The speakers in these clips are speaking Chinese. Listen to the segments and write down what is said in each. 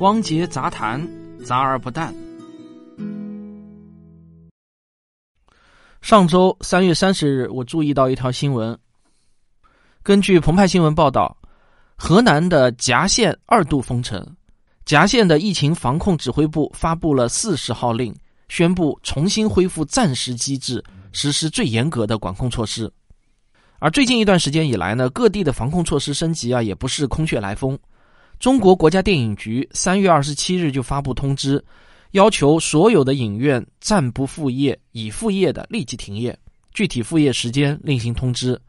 汪杰杂谈，杂而不淡。上周三月三十日，我注意到一条新闻。根据澎湃新闻报道，河南的夹县二度封城，夹县的疫情防控指挥部发布了四十号令，宣布重新恢复暂时机制，实施最严格的管控措施。而最近一段时间以来呢，各地的防控措施升级啊，也不是空穴来风。中国国家电影局三月二十七日就发布通知，要求所有的影院暂不复业，已复业的立即停业，具体复业时间另行通知。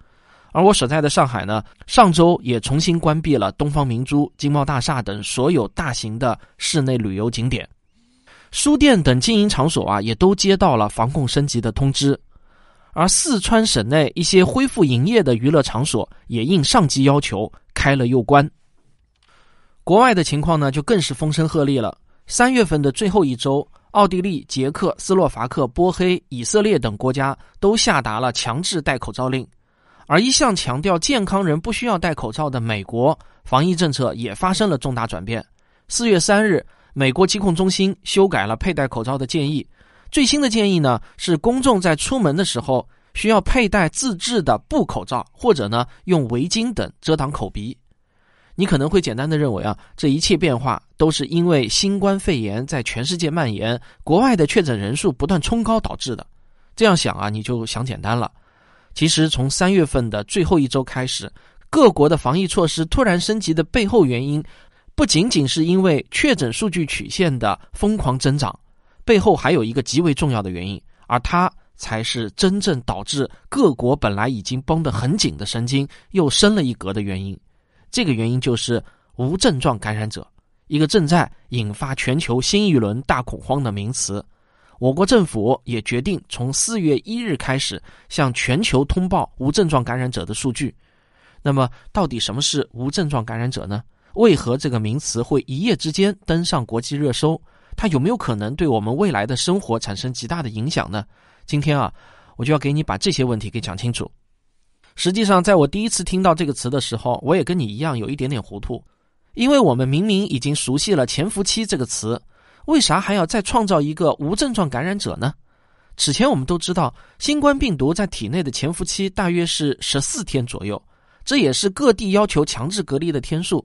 而我所在的上海呢，上周也重新关闭了东方明珠、金茂大厦等所有大型的室内旅游景点，书店等经营场所啊，也都接到了防控升级的通知。而四川省内一些恢复营业的娱乐场所，也应上级要求开了又关。国外的情况呢，就更是风声鹤唳了。三月份的最后一周，奥地利、捷克斯洛伐克、波黑、以色列等国家都下达了强制戴口罩令，而一向强调健康人不需要戴口罩的美国，防疫政策也发生了重大转变。四月三日，美国疾控中心修改了佩戴口罩的建议，最新的建议呢是，公众在出门的时候需要佩戴自制的布口罩，或者呢用围巾等遮挡口鼻。你可能会简单的认为啊，这一切变化都是因为新冠肺炎在全世界蔓延，国外的确诊人数不断冲高导致的。这样想啊，你就想简单了。其实从三月份的最后一周开始，各国的防疫措施突然升级的背后原因，不仅仅是因为确诊数据曲线的疯狂增长，背后还有一个极为重要的原因，而它才是真正导致各国本来已经绷得很紧的神经又升了一格的原因。这个原因就是无症状感染者，一个正在引发全球新一轮大恐慌的名词。我国政府也决定从四月一日开始向全球通报无症状感染者的数据。那么，到底什么是无症状感染者呢？为何这个名词会一夜之间登上国际热搜？它有没有可能对我们未来的生活产生极大的影响呢？今天啊，我就要给你把这些问题给讲清楚。实际上，在我第一次听到这个词的时候，我也跟你一样有一点点糊涂，因为我们明明已经熟悉了潜伏期这个词，为啥还要再创造一个无症状感染者呢？此前我们都知道，新冠病毒在体内的潜伏期大约是十四天左右，这也是各地要求强制隔离的天数。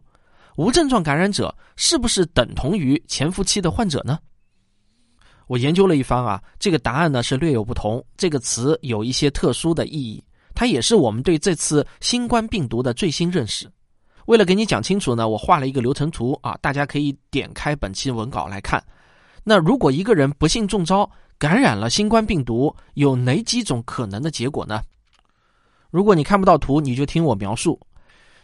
无症状感染者是不是等同于潜伏期的患者呢？我研究了一番啊，这个答案呢是略有不同，这个词有一些特殊的意义。它也是我们对这次新冠病毒的最新认识。为了给你讲清楚呢，我画了一个流程图啊，大家可以点开本期文稿来看。那如果一个人不幸中招，感染了新冠病毒，有哪几种可能的结果呢？如果你看不到图，你就听我描述。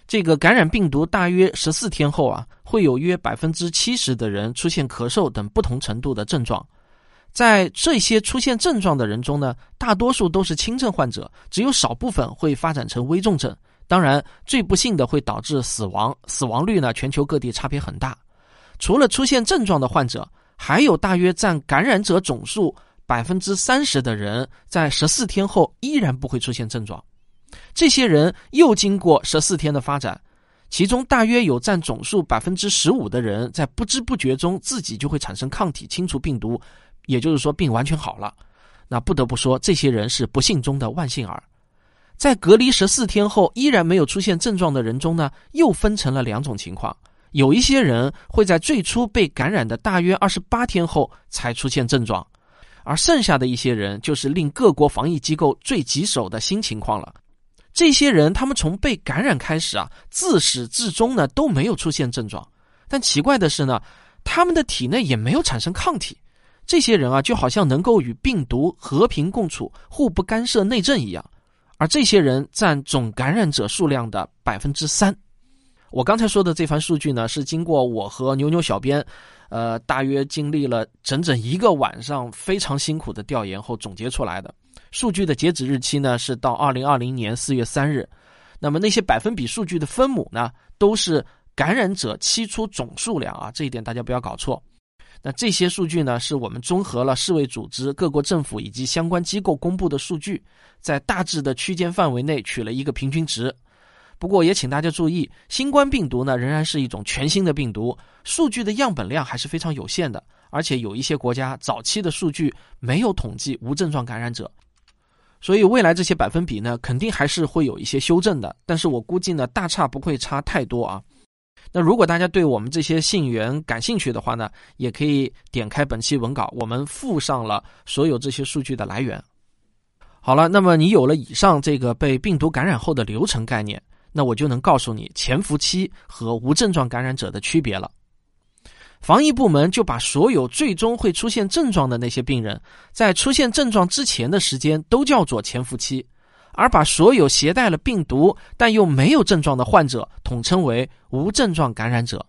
这个感染病毒大约十四天后啊，会有约百分之七十的人出现咳嗽等不同程度的症状。在这些出现症状的人中呢，大多数都是轻症患者，只有少部分会发展成危重症。当然，最不幸的会导致死亡，死亡率呢，全球各地差别很大。除了出现症状的患者，还有大约占感染者总数百分之三十的人，在十四天后依然不会出现症状。这些人又经过十四天的发展，其中大约有占总数百分之十五的人，在不知不觉中自己就会产生抗体，清除病毒。也就是说，病完全好了，那不得不说，这些人是不幸中的万幸儿。在隔离十四天后依然没有出现症状的人中呢，又分成了两种情况：有一些人会在最初被感染的大约二十八天后才出现症状，而剩下的一些人就是令各国防疫机构最棘手的新情况了。这些人他们从被感染开始啊，自始至终呢都没有出现症状，但奇怪的是呢，他们的体内也没有产生抗体。这些人啊，就好像能够与病毒和平共处、互不干涉内政一样，而这些人占总感染者数量的百分之三。我刚才说的这番数据呢，是经过我和牛牛小编，呃，大约经历了整整一个晚上非常辛苦的调研后总结出来的。数据的截止日期呢是到二零二零年四月三日。那么那些百分比数据的分母呢，都是感染者期初总数量啊，这一点大家不要搞错。那这些数据呢，是我们综合了世卫组织、各国政府以及相关机构公布的数据，在大致的区间范围内取了一个平均值。不过也请大家注意，新冠病毒呢仍然是一种全新的病毒，数据的样本量还是非常有限的，而且有一些国家早期的数据没有统计无症状感染者，所以未来这些百分比呢肯定还是会有一些修正的。但是我估计呢大差不会差太多啊。那如果大家对我们这些信源感兴趣的话呢，也可以点开本期文稿，我们附上了所有这些数据的来源。好了，那么你有了以上这个被病毒感染后的流程概念。那我就能告诉你潜伏期和无症状感染者的区别了。防疫部门就把所有最终会出现症状的那些病人，在出现症状之前的时间都叫做潜伏期，而把所有携带了病毒但又没有症状的患者统称为无症状感染者。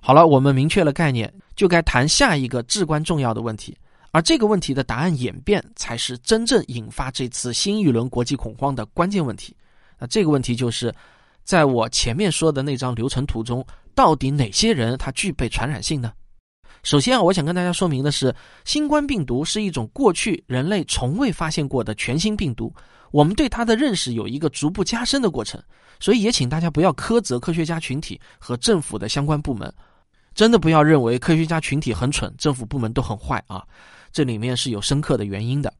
好了，我们明确了概念，就该谈下一个至关重要的问题，而这个问题的答案演变才是真正引发这次新一轮国际恐慌的关键问题。那这个问题就是，在我前面说的那张流程图中，到底哪些人他具备传染性呢？首先啊，我想跟大家说明的是，新冠病毒是一种过去人类从未发现过的全新病毒，我们对它的认识有一个逐步加深的过程，所以也请大家不要苛责科学家群体和政府的相关部门，真的不要认为科学家群体很蠢，政府部门都很坏啊，这里面是有深刻的原因的。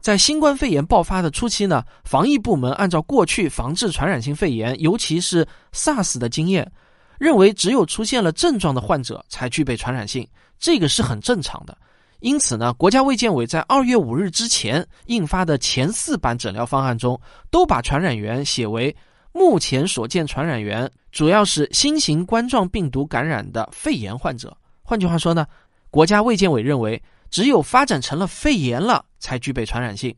在新冠肺炎爆发的初期呢，防疫部门按照过去防治传染性肺炎，尤其是 SARS 的经验，认为只有出现了症状的患者才具备传染性，这个是很正常的。因此呢，国家卫健委在二月五日之前印发的前四版诊疗方案中，都把传染源写为目前所见传染源主要是新型冠状病毒感染的肺炎患者。换句话说呢，国家卫健委认为。只有发展成了肺炎了，才具备传染性。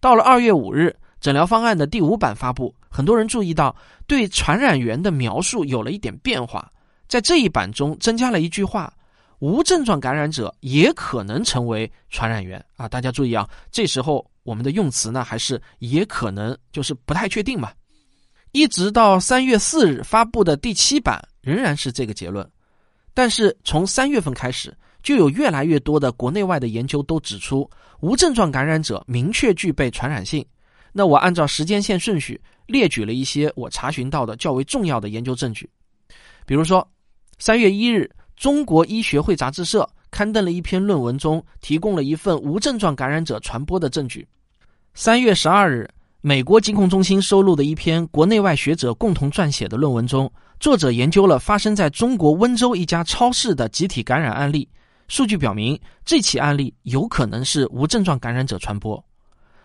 到了二月五日，诊疗方案的第五版发布，很多人注意到对传染源的描述有了一点变化，在这一版中增加了一句话：无症状感染者也可能成为传染源啊！大家注意啊，这时候我们的用词呢还是也可能，就是不太确定嘛。一直到三月四日发布的第七版仍然是这个结论，但是从三月份开始。就有越来越多的国内外的研究都指出，无症状感染者明确具备传染性。那我按照时间线顺序列举了一些我查询到的较为重要的研究证据。比如说，三月一日，中国医学会杂志社刊登了一篇论文，中提供了一份无症状感染者传播的证据。三月十二日，美国疾控中心收录的一篇国内外学者共同撰写的论文中，作者研究了发生在中国温州一家超市的集体感染案例。数据表明，这起案例有可能是无症状感染者传播。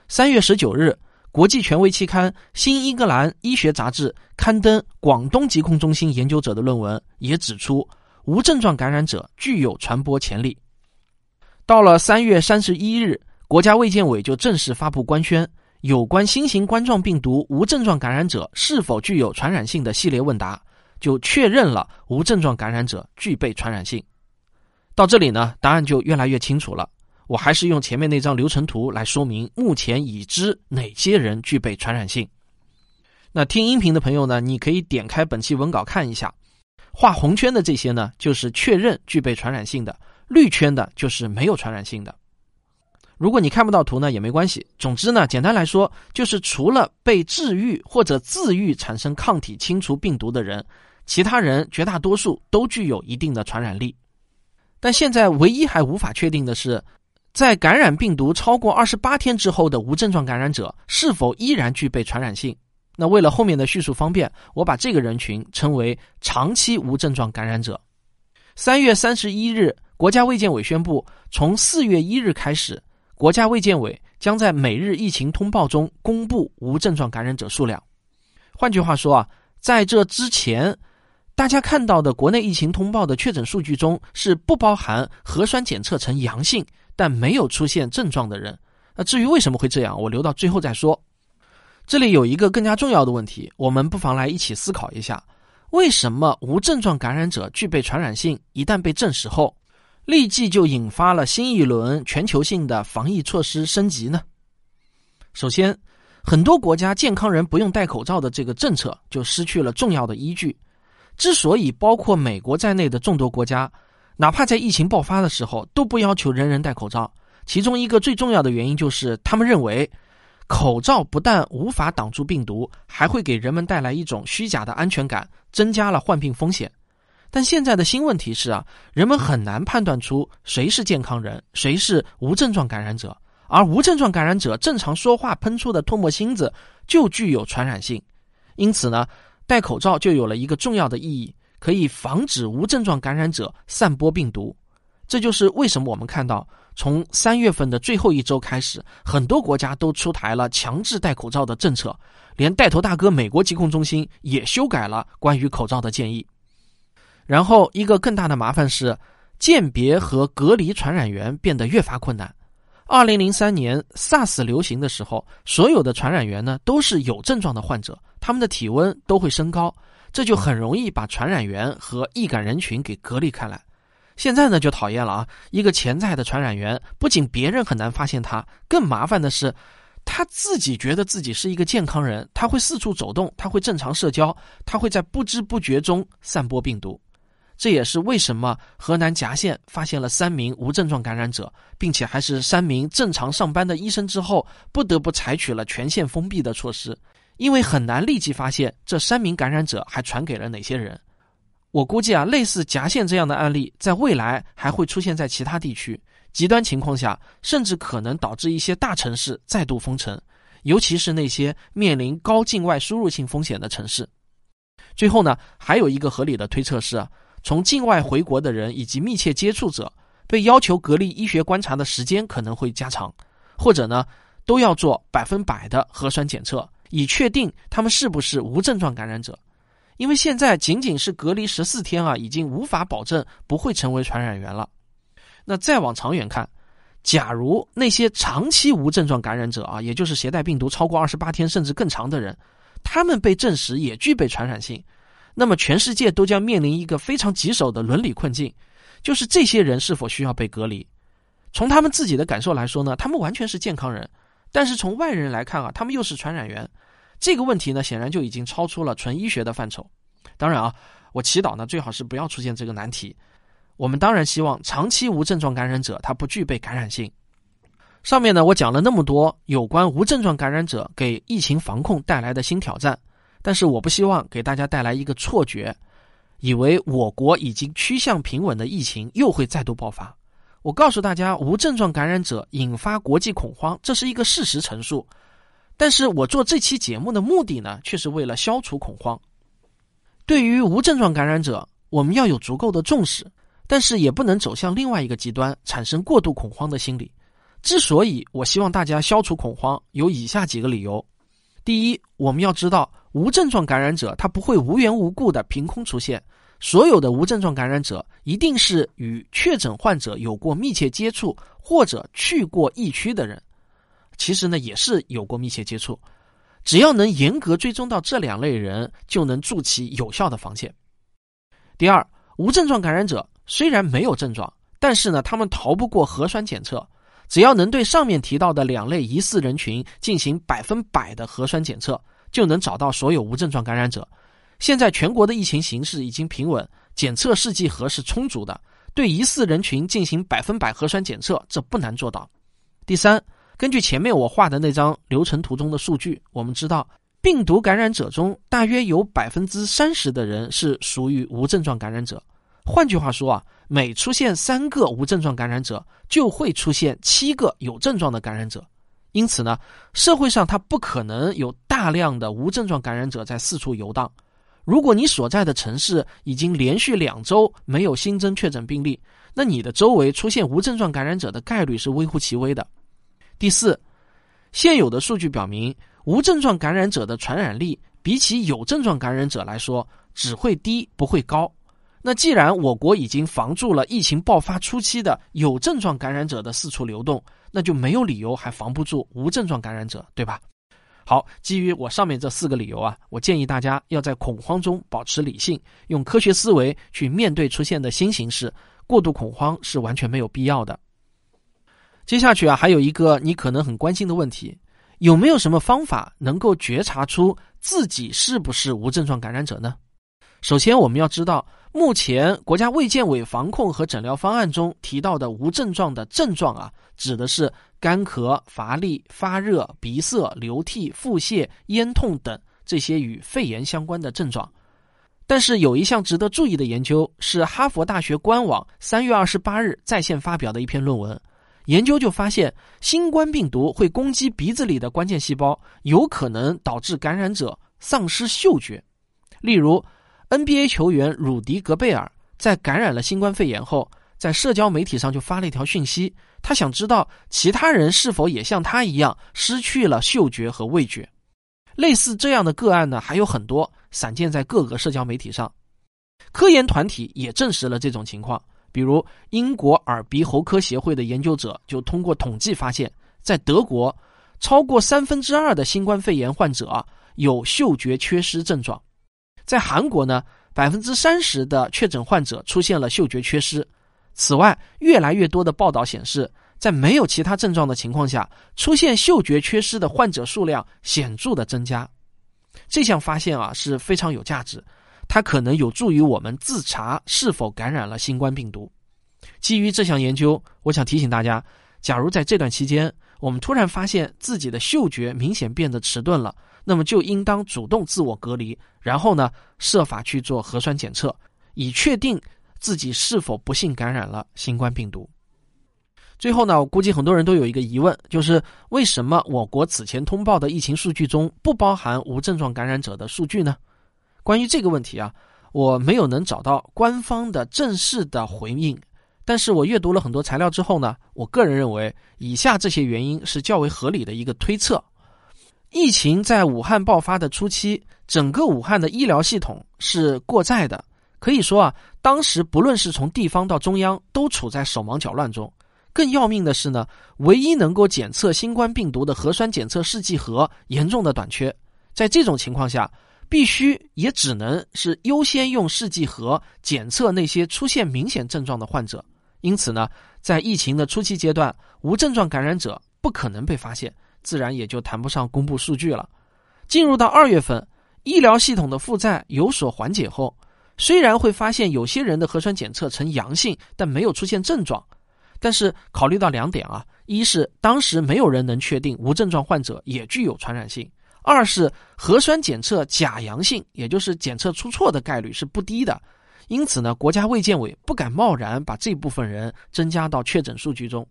三月十九日，国际权威期刊《新英格兰医学杂志》刊登广东疾控中心研究者的论文，也指出无症状感染者具有传播潜力。到了三月三十一日，国家卫健委就正式发布官宣，有关新型冠状病毒无症状感染者是否具有传染性的系列问答，就确认了无症状感染者具备传染性。到这里呢，答案就越来越清楚了。我还是用前面那张流程图来说明，目前已知哪些人具备传染性。那听音频的朋友呢，你可以点开本期文稿看一下。画红圈的这些呢，就是确认具备传染性的；绿圈的就是没有传染性的。如果你看不到图呢，也没关系。总之呢，简单来说，就是除了被治愈或者自愈产生抗体清除病毒的人，其他人绝大多数都具有一定的传染力。但现在唯一还无法确定的是，在感染病毒超过二十八天之后的无症状感染者是否依然具备传染性。那为了后面的叙述方便，我把这个人群称为长期无症状感染者。三月三十一日，国家卫健委宣布，从四月一日开始，国家卫健委将在每日疫情通报中公布无症状感染者数量。换句话说啊，在这之前。大家看到的国内疫情通报的确诊数据中是不包含核酸检测呈阳性但没有出现症状的人。那至于为什么会这样，我留到最后再说。这里有一个更加重要的问题，我们不妨来一起思考一下：为什么无症状感染者具备传染性，一旦被证实后，立即就引发了新一轮全球性的防疫措施升级呢？首先，很多国家健康人不用戴口罩的这个政策就失去了重要的依据。之所以包括美国在内的众多国家，哪怕在疫情爆发的时候都不要求人人戴口罩，其中一个最重要的原因就是他们认为，口罩不但无法挡住病毒，还会给人们带来一种虚假的安全感，增加了患病风险。但现在的新问题是啊，人们很难判断出谁是健康人，谁是无症状感染者。而无症状感染者正常说话喷出的唾沫星子就具有传染性，因此呢，戴口罩就有了一个重要的意义，可以防止无症状感染者散播病毒。这就是为什么我们看到，从三月份的最后一周开始，很多国家都出台了强制戴口罩的政策，连带头大哥美国疾控中心也修改了关于口罩的建议。然后，一个更大的麻烦是，鉴别和隔离传染源变得越发困难。二零零三年 SARS 流行的时候，所有的传染源呢都是有症状的患者，他们的体温都会升高，这就很容易把传染源和易感人群给隔离开来。现在呢就讨厌了啊！一个潜在的传染源，不仅别人很难发现他，更麻烦的是，他自己觉得自己是一个健康人，他会四处走动，他会正常社交，他会在不知不觉中散播病毒。这也是为什么河南夹县发现了三名无症状感染者，并且还是三名正常上班的医生之后，不得不采取了全县封闭的措施，因为很难立即发现这三名感染者还传给了哪些人。我估计啊，类似夹县这样的案例，在未来还会出现在其他地区，极端情况下，甚至可能导致一些大城市再度封城，尤其是那些面临高境外输入性风险的城市。最后呢，还有一个合理的推测是。从境外回国的人以及密切接触者被要求隔离医学观察的时间可能会加长，或者呢都要做百分百的核酸检测，以确定他们是不是无症状感染者。因为现在仅仅是隔离十四天啊，已经无法保证不会成为传染源了。那再往长远看，假如那些长期无症状感染者啊，也就是携带病毒超过二十八天甚至更长的人，他们被证实也具备传染性。那么，全世界都将面临一个非常棘手的伦理困境，就是这些人是否需要被隔离？从他们自己的感受来说呢，他们完全是健康人；但是从外人来看啊，他们又是传染源。这个问题呢，显然就已经超出了纯医学的范畴。当然啊，我祈祷呢，最好是不要出现这个难题。我们当然希望长期无症状感染者他不具备感染性。上面呢，我讲了那么多有关无症状感染者给疫情防控带来的新挑战。但是我不希望给大家带来一个错觉，以为我国已经趋向平稳的疫情又会再度爆发。我告诉大家，无症状感染者引发国际恐慌，这是一个事实陈述。但是我做这期节目的目的呢，却是为了消除恐慌。对于无症状感染者，我们要有足够的重视，但是也不能走向另外一个极端，产生过度恐慌的心理。之所以我希望大家消除恐慌，有以下几个理由：第一，我们要知道。无症状感染者他不会无缘无故的凭空出现，所有的无症状感染者一定是与确诊患者有过密切接触或者去过疫区的人，其实呢也是有过密切接触，只要能严格追踪到这两类人，就能筑起有效的防线。第二，无症状感染者虽然没有症状，但是呢他们逃不过核酸检测，只要能对上面提到的两类疑似人群进行百分百的核酸检测。就能找到所有无症状感染者。现在全国的疫情形势已经平稳，检测试剂盒是充足的，对疑似人群进行百分百核酸检测，这不难做到。第三，根据前面我画的那张流程图中的数据，我们知道病毒感染者中大约有百分之三十的人是属于无症状感染者。换句话说啊，每出现三个无症状感染者，就会出现七个有症状的感染者。因此呢，社会上它不可能有大量的无症状感染者在四处游荡。如果你所在的城市已经连续两周没有新增确诊病例，那你的周围出现无症状感染者的概率是微乎其微的。第四，现有的数据表明，无症状感染者的传染力比起有症状感染者来说只会低不会高。那既然我国已经防住了疫情爆发初期的有症状感染者的四处流动，那就没有理由还防不住无症状感染者，对吧？好，基于我上面这四个理由啊，我建议大家要在恐慌中保持理性，用科学思维去面对出现的新形势。过度恐慌是完全没有必要的。接下去啊，还有一个你可能很关心的问题：有没有什么方法能够觉察出自己是不是无症状感染者呢？首先，我们要知道。目前，国家卫健委防控和诊疗方案中提到的无症状的症状啊，指的是干咳、乏力、发热、鼻塞、流涕、腹泻、咽痛等这些与肺炎相关的症状。但是有一项值得注意的研究是哈佛大学官网三月二十八日在线发表的一篇论文，研究就发现新冠病毒会攻击鼻子里的关键细胞，有可能导致感染者丧失嗅觉。例如，NBA 球员鲁迪·格贝尔在感染了新冠肺炎后，在社交媒体上就发了一条讯息，他想知道其他人是否也像他一样失去了嗅觉和味觉。类似这样的个案呢还有很多，散见在各个社交媒体上。科研团体也证实了这种情况，比如英国耳鼻喉科协会的研究者就通过统计发现，在德国，超过三分之二的新冠肺炎患者有嗅觉缺失症状；在韩国呢，百分之三十的确诊患者出现了嗅觉缺失。此外，越来越多的报道显示。在没有其他症状的情况下，出现嗅觉缺失的患者数量显著的增加。这项发现啊是非常有价值，它可能有助于我们自查是否感染了新冠病毒。基于这项研究，我想提醒大家：假如在这段期间我们突然发现自己的嗅觉明显变得迟钝了，那么就应当主动自我隔离，然后呢设法去做核酸检测，以确定自己是否不幸感染了新冠病毒。最后呢，我估计很多人都有一个疑问，就是为什么我国此前通报的疫情数据中不包含无症状感染者的数据呢？关于这个问题啊，我没有能找到官方的正式的回应。但是我阅读了很多材料之后呢，我个人认为以下这些原因是较为合理的一个推测：疫情在武汉爆发的初期，整个武汉的医疗系统是过载的，可以说啊，当时不论是从地方到中央，都处在手忙脚乱中。更要命的是呢，唯一能够检测新冠病毒的核酸检测试剂盒严重的短缺。在这种情况下，必须也只能是优先用试剂盒检测那些出现明显症状的患者。因此呢，在疫情的初期阶段，无症状感染者不可能被发现，自然也就谈不上公布数据了。进入到二月份，医疗系统的负债有所缓解后，虽然会发现有些人的核酸检测呈阳性，但没有出现症状。但是考虑到两点啊，一是当时没有人能确定无症状患者也具有传染性；二是核酸检测假阳性，也就是检测出错的概率是不低的。因此呢，国家卫健委不敢贸然把这部分人增加到确诊数据中。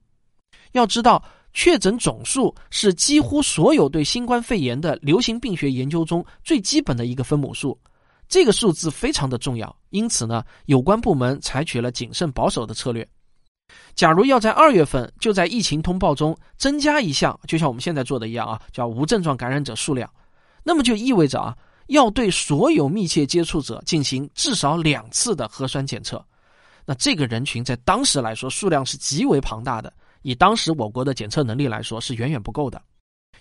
要知道，确诊总数是几乎所有对新冠肺炎的流行病学研究中最基本的一个分母数，这个数字非常的重要。因此呢，有关部门采取了谨慎保守的策略。假如要在二月份就在疫情通报中增加一项，就像我们现在做的一样啊，叫无症状感染者数量，那么就意味着啊，要对所有密切接触者进行至少两次的核酸检测。那这个人群在当时来说数量是极为庞大的，以当时我国的检测能力来说是远远不够的。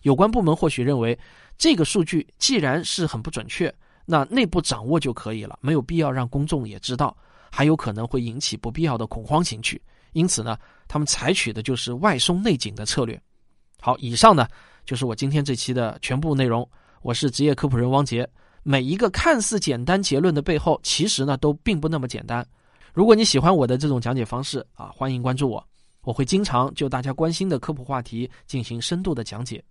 有关部门或许认为，这个数据既然是很不准确，那内部掌握就可以了，没有必要让公众也知道，还有可能会引起不必要的恐慌情绪。因此呢，他们采取的就是外松内紧的策略。好，以上呢就是我今天这期的全部内容。我是职业科普人汪杰。每一个看似简单结论的背后，其实呢都并不那么简单。如果你喜欢我的这种讲解方式啊，欢迎关注我，我会经常就大家关心的科普话题进行深度的讲解。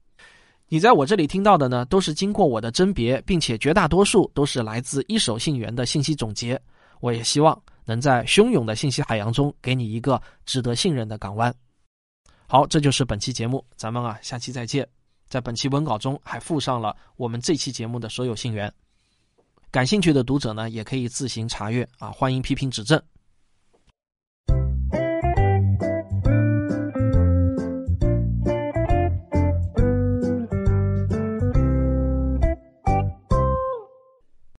你在我这里听到的呢，都是经过我的甄别，并且绝大多数都是来自一手信源的信息总结。我也希望。能在汹涌的信息海洋中给你一个值得信任的港湾。好，这就是本期节目，咱们啊下期再见。在本期文稿中还附上了我们这期节目的所有信源，感兴趣的读者呢也可以自行查阅啊，欢迎批评指正。